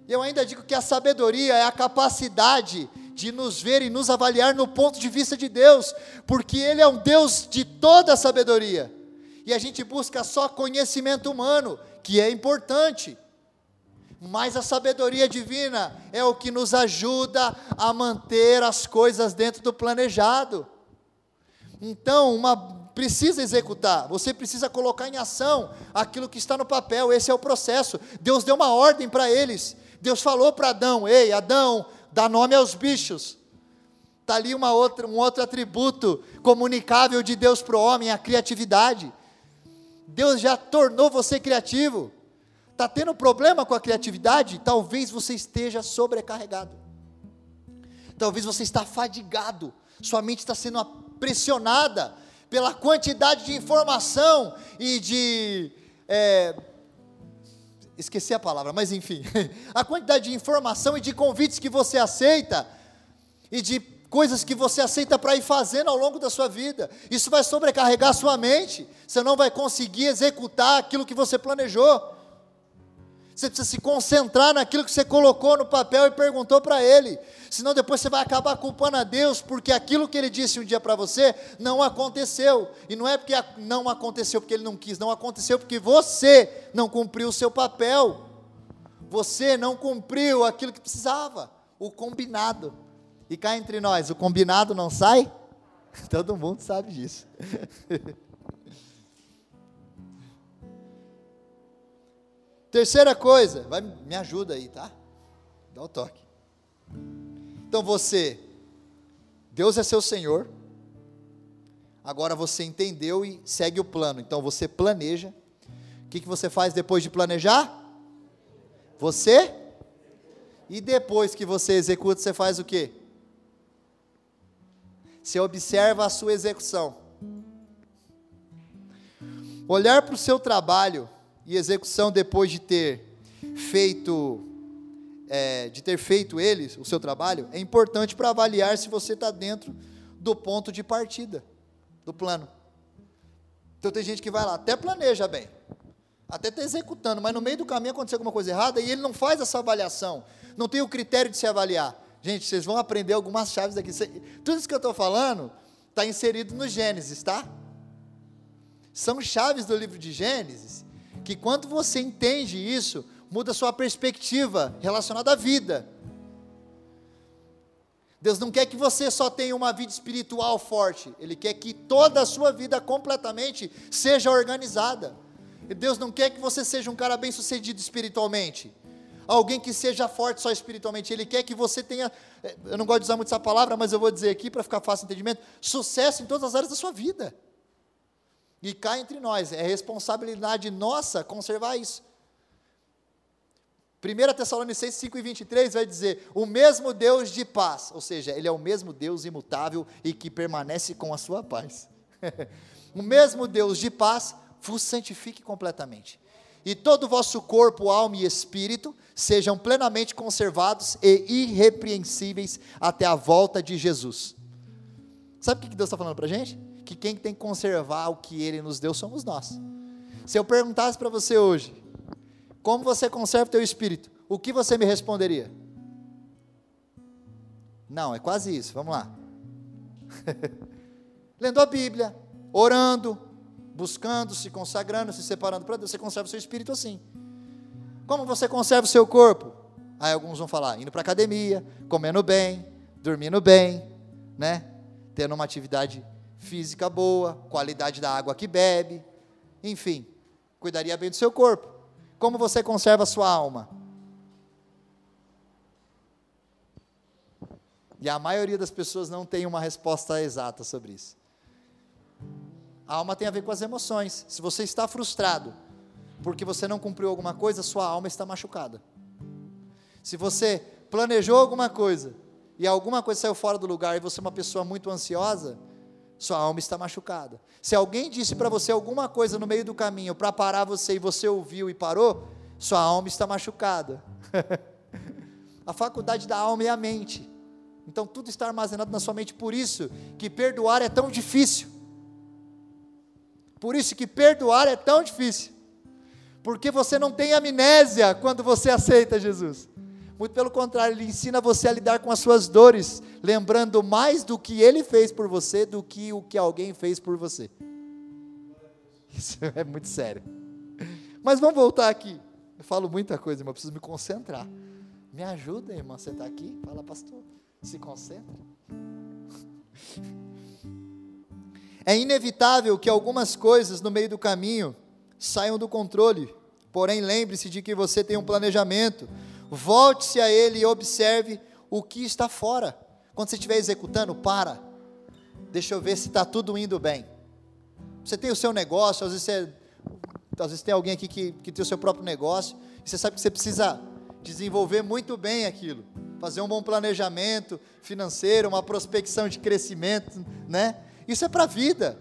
Eu ainda digo que a sabedoria é a capacidade de nos ver e nos avaliar no ponto de vista de Deus, porque ele é um Deus de toda sabedoria. E a gente busca só conhecimento humano, que é importante mas a sabedoria divina é o que nos ajuda a manter as coisas dentro do planejado. Então, uma precisa executar, você precisa colocar em ação aquilo que está no papel, esse é o processo. Deus deu uma ordem para eles. Deus falou para Adão: "Ei, Adão, dá nome aos bichos". Está ali uma outra, um outro atributo comunicável de Deus para o homem, a criatividade. Deus já tornou você criativo. Está tendo problema com a criatividade? Talvez você esteja sobrecarregado. Talvez você está fadigado. Sua mente está sendo pressionada pela quantidade de informação e de. É, esqueci a palavra, mas enfim. A quantidade de informação e de convites que você aceita e de coisas que você aceita para ir fazendo ao longo da sua vida. Isso vai sobrecarregar a sua mente. Você não vai conseguir executar aquilo que você planejou. Você precisa se concentrar naquilo que você colocou no papel e perguntou para Ele. Senão depois você vai acabar culpando a Deus, porque aquilo que Ele disse um dia para você não aconteceu. E não é porque não aconteceu porque Ele não quis, não aconteceu porque você não cumpriu o seu papel. Você não cumpriu aquilo que precisava, o combinado. E cá entre nós, o combinado não sai? Todo mundo sabe disso. Terceira coisa, vai, me ajuda aí, tá? Dá o toque. Então você, Deus é seu Senhor, agora você entendeu e segue o plano. Então você planeja. O que, que você faz depois de planejar? Você? E depois que você executa, você faz o quê? Você observa a sua execução. Olhar para o seu trabalho e execução depois de ter feito é, de ter feito eles o seu trabalho é importante para avaliar se você está dentro do ponto de partida do plano. Então tem gente que vai lá, até planeja bem, até está executando, mas no meio do caminho aconteceu alguma coisa errada e ele não faz essa avaliação, não tem o critério de se avaliar. Gente, vocês vão aprender algumas chaves aqui. Tudo isso que eu estou falando está inserido no Gênesis, tá? São chaves do livro de Gênesis que quando você entende isso, muda a sua perspectiva relacionada à vida. Deus não quer que você só tenha uma vida espiritual forte, Ele quer que toda a sua vida completamente seja organizada. Deus não quer que você seja um cara bem sucedido espiritualmente, alguém que seja forte só espiritualmente, Ele quer que você tenha, eh, eu não gosto de usar muito essa palavra, mas eu vou dizer aqui para ficar fácil o entendimento, sucesso em todas as áreas da sua vida. E cá entre nós, é responsabilidade nossa conservar isso. 1 Tessalonicenses 5 e 23 vai dizer: O mesmo Deus de paz, ou seja, Ele é o mesmo Deus imutável e que permanece com a sua paz. o mesmo Deus de paz vos santifique completamente. E todo o vosso corpo, alma e espírito sejam plenamente conservados e irrepreensíveis até a volta de Jesus. Sabe o que Deus está falando para a gente? que quem tem que conservar o que Ele nos deu somos nós. Se eu perguntasse para você hoje, como você conserva o teu espírito, o que você me responderia? Não, é quase isso, vamos lá. Lendo a Bíblia, orando, buscando, se consagrando, se separando para Deus, você conserva o seu espírito assim. Como você conserva o seu corpo? Aí alguns vão falar, indo para academia, comendo bem, dormindo bem, né? Tendo uma atividade física boa, qualidade da água que bebe, enfim, cuidaria bem do seu corpo. Como você conserva a sua alma? E a maioria das pessoas não tem uma resposta exata sobre isso. A alma tem a ver com as emoções. Se você está frustrado porque você não cumpriu alguma coisa, sua alma está machucada. Se você planejou alguma coisa e alguma coisa saiu fora do lugar e você é uma pessoa muito ansiosa, sua alma está machucada. Se alguém disse para você alguma coisa no meio do caminho para parar você e você ouviu e parou, sua alma está machucada. a faculdade da alma é a mente. Então tudo está armazenado na sua mente, por isso que perdoar é tão difícil. Por isso que perdoar é tão difícil. Porque você não tem amnésia quando você aceita Jesus. Muito pelo contrário, ele ensina você a lidar com as suas dores, lembrando mais do que ele fez por você do que o que alguém fez por você. Isso é muito sério. Mas vamos voltar aqui. Eu falo muita coisa, irmão, eu preciso me concentrar. Me ajuda, irmã, você está aqui? Fala, pastor. Se concentra. É inevitável que algumas coisas no meio do caminho saiam do controle. Porém, lembre-se de que você tem um planejamento volte-se a Ele e observe o que está fora. Quando você estiver executando, para. Deixa eu ver se está tudo indo bem. Você tem o seu negócio, às vezes, você, às vezes tem alguém aqui que, que tem o seu próprio negócio, e você sabe que você precisa desenvolver muito bem aquilo, fazer um bom planejamento financeiro, uma prospecção de crescimento, né? Isso é para a vida,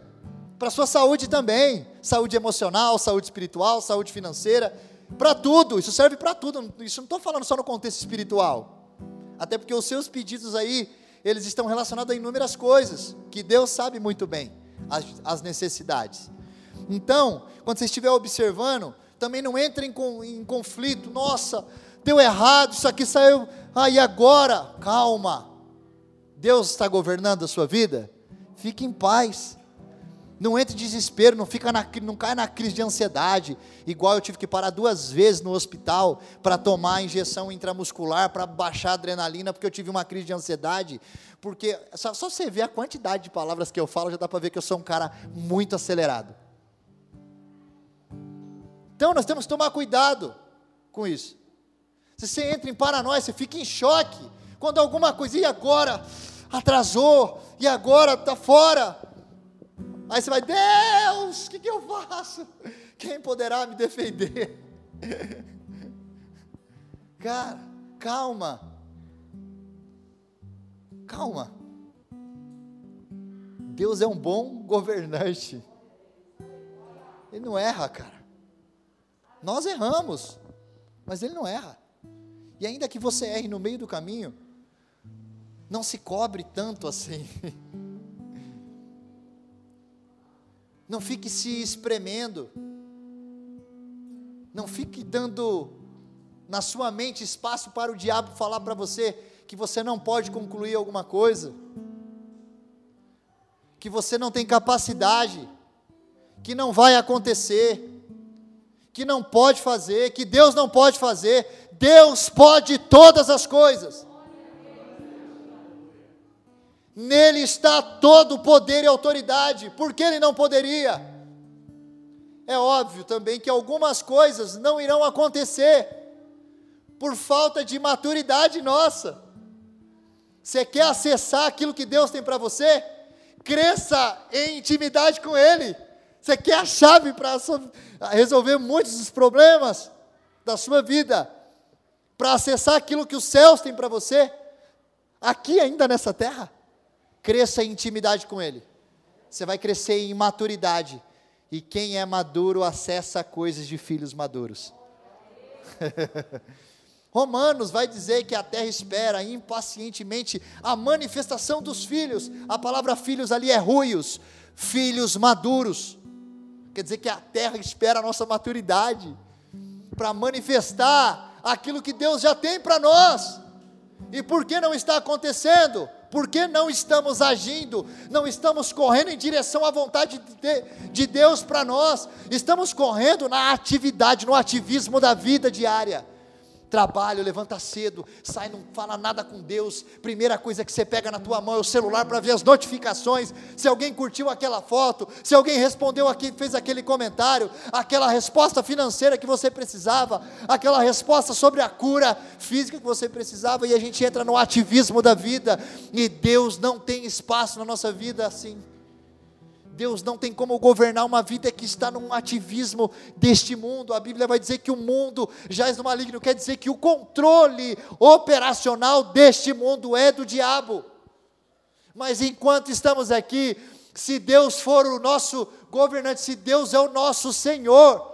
para a sua saúde também, saúde emocional, saúde espiritual, saúde financeira, para tudo, isso serve para tudo. Isso não estou falando só no contexto espiritual. Até porque os seus pedidos aí, eles estão relacionados a inúmeras coisas, que Deus sabe muito bem as, as necessidades. Então, quando você estiver observando, também não entre em, em conflito. Nossa, deu errado, isso aqui saiu. Ah, e agora? Calma. Deus está governando a sua vida? Fique em paz. Não entre em desespero, não, fica na, não cai na crise de ansiedade, igual eu tive que parar duas vezes no hospital para tomar injeção intramuscular, para baixar a adrenalina, porque eu tive uma crise de ansiedade. Porque só, só você ver a quantidade de palavras que eu falo, já dá para ver que eu sou um cara muito acelerado. Então nós temos que tomar cuidado com isso. Se você entra em paranoia, você fica em choque. Quando alguma coisa, e agora? Atrasou, e agora está fora. Aí você vai, Deus, o que, que eu faço? Quem poderá me defender? Cara, calma. Calma. Deus é um bom governante. Ele não erra, cara. Nós erramos, mas ele não erra. E ainda que você erre no meio do caminho, não se cobre tanto assim. Não fique se espremendo. Não fique dando na sua mente espaço para o diabo falar para você que você não pode concluir alguma coisa, que você não tem capacidade, que não vai acontecer, que não pode fazer, que Deus não pode fazer, Deus pode todas as coisas. Nele está todo o poder e autoridade, por que ele não poderia? É óbvio também que algumas coisas não irão acontecer por falta de maturidade nossa. Você quer acessar aquilo que Deus tem para você? Cresça em intimidade com Ele. Você quer a chave para resolver muitos dos problemas da sua vida? Para acessar aquilo que os céus têm para você? Aqui ainda nessa terra? Cresça em intimidade com Ele. Você vai crescer em maturidade. E quem é maduro acessa coisas de filhos maduros. Romanos vai dizer que a terra espera impacientemente a manifestação dos filhos. A palavra filhos ali é ruios, filhos maduros. Quer dizer que a terra espera a nossa maturidade para manifestar aquilo que Deus já tem para nós. E por que não está acontecendo? Porque não estamos agindo, não estamos correndo em direção à vontade de, de Deus para nós, estamos correndo na atividade, no ativismo da vida diária trabalho, levanta cedo, sai, não fala nada com Deus. Primeira coisa que você pega na tua mão é o celular para ver as notificações. Se alguém curtiu aquela foto, se alguém respondeu aqui, fez aquele comentário, aquela resposta financeira que você precisava, aquela resposta sobre a cura física que você precisava, e a gente entra no ativismo da vida, e Deus não tem espaço na nossa vida assim. Deus não tem como governar uma vida que está num ativismo deste mundo. A Bíblia vai dizer que o mundo é no maligno, quer dizer que o controle operacional deste mundo é do diabo. Mas enquanto estamos aqui, se Deus for o nosso governante, se Deus é o nosso Senhor,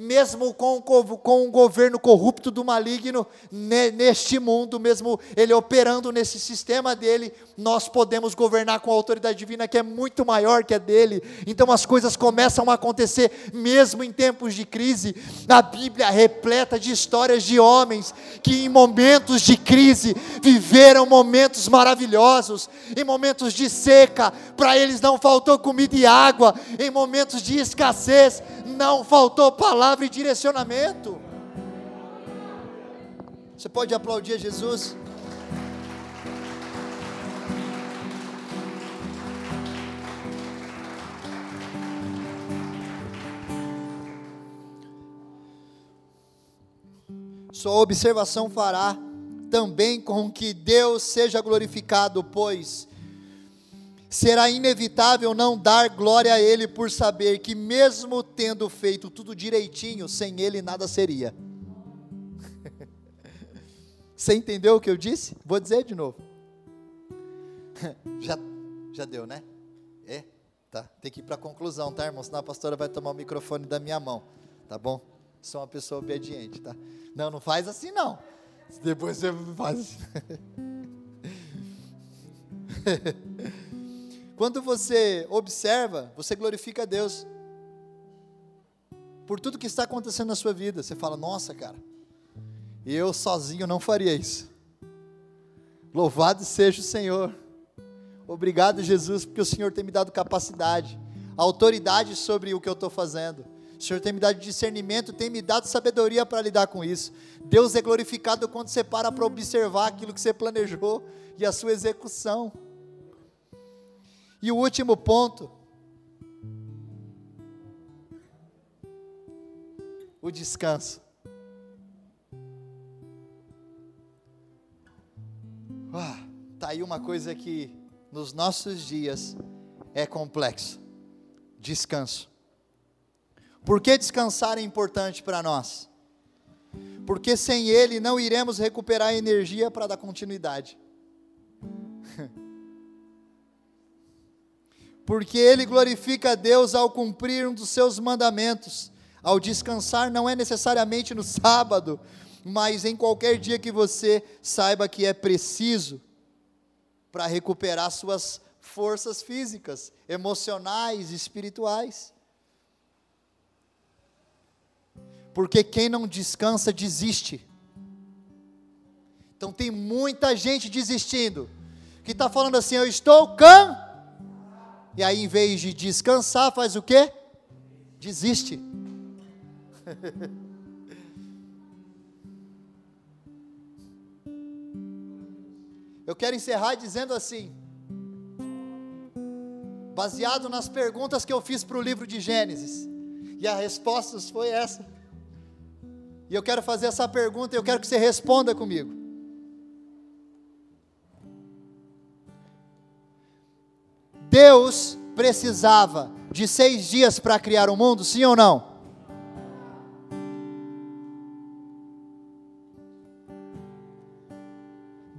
mesmo com, com o governo corrupto do maligno neste mundo, mesmo ele operando nesse sistema dele, nós podemos governar com a autoridade divina que é muito maior que a dele. Então as coisas começam a acontecer mesmo em tempos de crise. A Bíblia é repleta de histórias de homens que em momentos de crise viveram momentos maravilhosos, em momentos de seca, para eles não faltou comida e água, em momentos de escassez, não faltou palavra e direcionamento. Você pode aplaudir Jesus? Sua observação fará também com que Deus seja glorificado, pois será inevitável não dar glória a Ele por saber que, mesmo tendo feito tudo direitinho, sem Ele nada seria. Você entendeu o que eu disse? Vou dizer de novo. Já, já deu, né? É? Tá. Tem que ir para a conclusão, tá, irmão? Senão a pastora vai tomar o microfone da minha mão. Tá bom? Sou uma pessoa obediente, tá? Não, não faz assim, não. Depois você faz assim. Quando você observa, você glorifica a Deus por tudo que está acontecendo na sua vida. Você fala: Nossa, cara, eu sozinho não faria isso. Louvado seja o Senhor. Obrigado, Jesus, porque o Senhor tem me dado capacidade, autoridade sobre o que eu estou fazendo. O Senhor tem me dado discernimento, tem me dado sabedoria para lidar com isso. Deus é glorificado quando você para para observar aquilo que você planejou e a sua execução. E o último ponto, o descanso. Ah, tá aí uma coisa que nos nossos dias é complexo. Descanso. Por que descansar é importante para nós? Porque sem ele não iremos recuperar energia para dar continuidade. porque ele glorifica a Deus ao cumprir um dos seus mandamentos. Ao descansar não é necessariamente no sábado, mas em qualquer dia que você saiba que é preciso para recuperar suas forças físicas, emocionais, espirituais. Porque quem não descansa desiste. Então tem muita gente desistindo, que está falando assim: eu estou can. E aí, em vez de descansar, faz o quê? Desiste. Eu quero encerrar dizendo assim, baseado nas perguntas que eu fiz para o livro de Gênesis, e a resposta foi essa. E eu quero fazer essa pergunta e eu quero que você responda comigo. Deus precisava de seis dias para criar o mundo, sim ou não?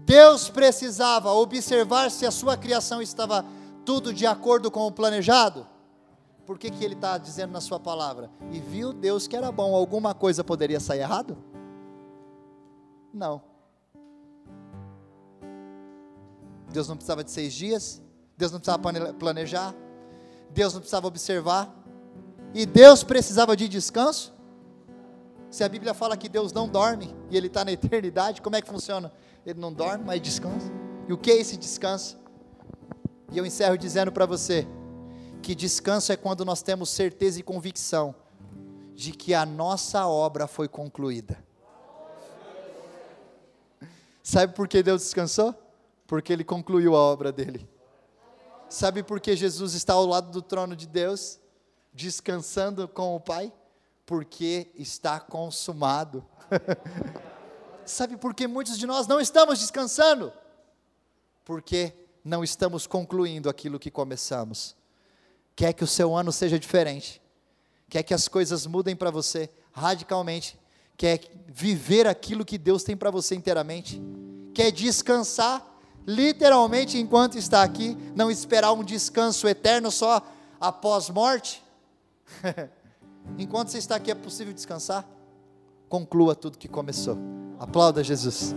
Deus precisava observar se a sua criação estava tudo de acordo com o planejado. Por que, que ele está dizendo na sua palavra? E viu Deus que era bom, alguma coisa poderia sair errado? Não. Deus não precisava de seis dias, Deus não precisava planejar, Deus não precisava observar, e Deus precisava de descanso. Se a Bíblia fala que Deus não dorme e Ele está na eternidade, como é que funciona? ele não dorme, mas descansa. E o que é esse descanso? E eu encerro dizendo para você que descanso é quando nós temos certeza e convicção de que a nossa obra foi concluída. Sabe por que Deus descansou? Porque Ele concluiu a obra dele. Sabe por que Jesus está ao lado do trono de Deus, descansando com o Pai? Porque está consumado. Sabe por que muitos de nós não estamos descansando? Porque não estamos concluindo aquilo que começamos. Quer que o seu ano seja diferente, quer que as coisas mudem para você radicalmente, quer viver aquilo que Deus tem para você inteiramente, quer descansar literalmente enquanto está aqui, não esperar um descanso eterno só após morte. enquanto você está aqui é possível descansar? Conclua tudo que começou. Aplauda Jesus.